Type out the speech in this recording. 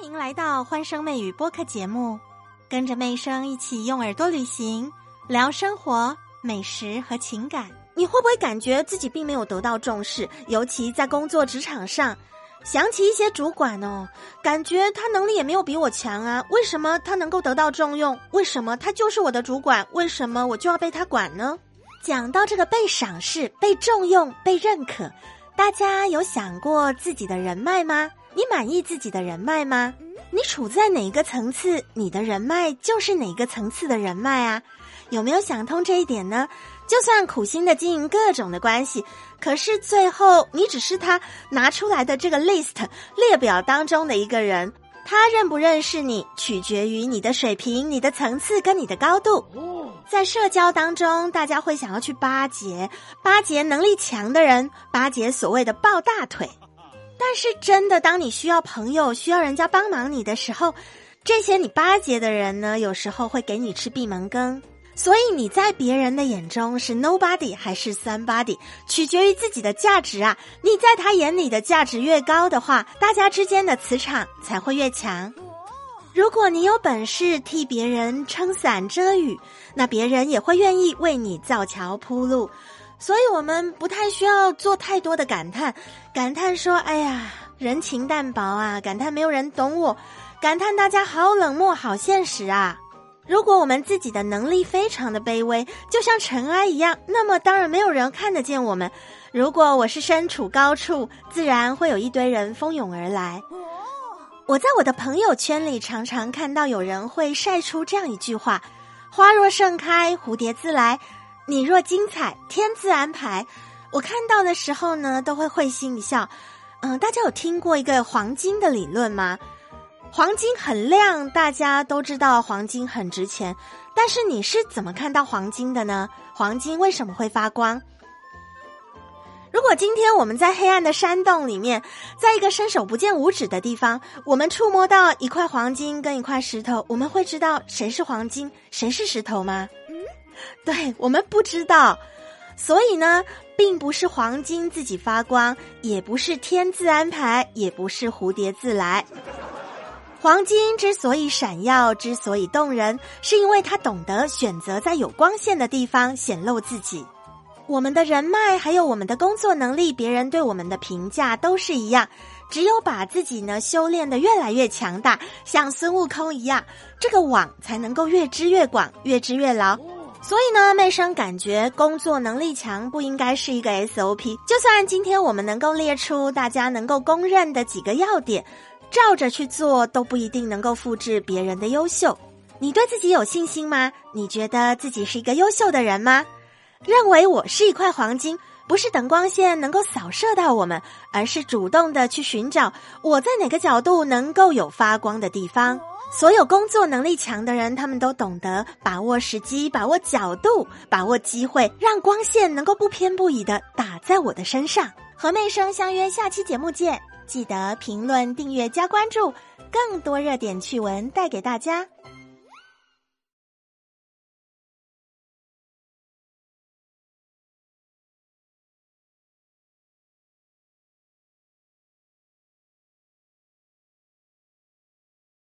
欢迎来到欢声妹语播客节目，跟着妹声一起用耳朵旅行，聊生活、美食和情感。你会不会感觉自己并没有得到重视？尤其在工作职场上，想起一些主管哦，感觉他能力也没有比我强啊，为什么他能够得到重用？为什么他就是我的主管？为什么我就要被他管呢？讲到这个被赏识、被重用、被认可，大家有想过自己的人脉吗？你满意自己的人脉吗？你处在哪一个层次，你的人脉就是哪个层次的人脉啊？有没有想通这一点呢？就算苦心的经营各种的关系，可是最后你只是他拿出来的这个 list 列表当中的一个人，他认不认识你，取决于你的水平、你的层次跟你的高度。在社交当中，大家会想要去巴结巴结能力强的人，巴结所谓的抱大腿。但是真的，当你需要朋友、需要人家帮忙你的时候，这些你巴结的人呢，有时候会给你吃闭门羹。所以你在别人的眼中是 nobody 还是 somebody，取决于自己的价值啊。你在他眼里的价值越高的话，大家之间的磁场才会越强。如果你有本事替别人撑伞遮雨，那别人也会愿意为你造桥铺路。所以，我们不太需要做太多的感叹，感叹说：“哎呀，人情淡薄啊！”感叹没有人懂我，感叹大家好冷漠、好现实啊！如果我们自己的能力非常的卑微，就像尘埃一样，那么当然没有人看得见我们。如果我是身处高处，自然会有一堆人蜂拥而来。我在我的朋友圈里常常看到有人会晒出这样一句话：“花若盛开，蝴蝶自来。”你若精彩，天自安排。我看到的时候呢，都会会心一笑。嗯，大家有听过一个黄金的理论吗？黄金很亮，大家都知道黄金很值钱。但是你是怎么看到黄金的呢？黄金为什么会发光？如果今天我们在黑暗的山洞里面，在一个伸手不见五指的地方，我们触摸到一块黄金跟一块石头，我们会知道谁是黄金，谁是石头吗？对我们不知道，所以呢，并不是黄金自己发光，也不是天自安排，也不是蝴蝶自来。黄金之所以闪耀，之所以动人，是因为它懂得选择在有光线的地方显露自己。我们的人脉，还有我们的工作能力，别人对我们的评价都是一样。只有把自己呢修炼的越来越强大，像孙悟空一样，这个网才能够越织越广，越织越牢。所以呢，妹生感觉工作能力强不应该是一个 SOP。就算今天我们能够列出大家能够公认的几个要点，照着去做都不一定能够复制别人的优秀。你对自己有信心吗？你觉得自己是一个优秀的人吗？认为我是一块黄金，不是等光线能够扫射到我们，而是主动的去寻找我在哪个角度能够有发光的地方。所有工作能力强的人，他们都懂得把握时机、把握角度、把握机会，让光线能够不偏不倚的打在我的身上。和妹生相约下期节目见，记得评论、订阅、加关注，更多热点趣闻带给大家。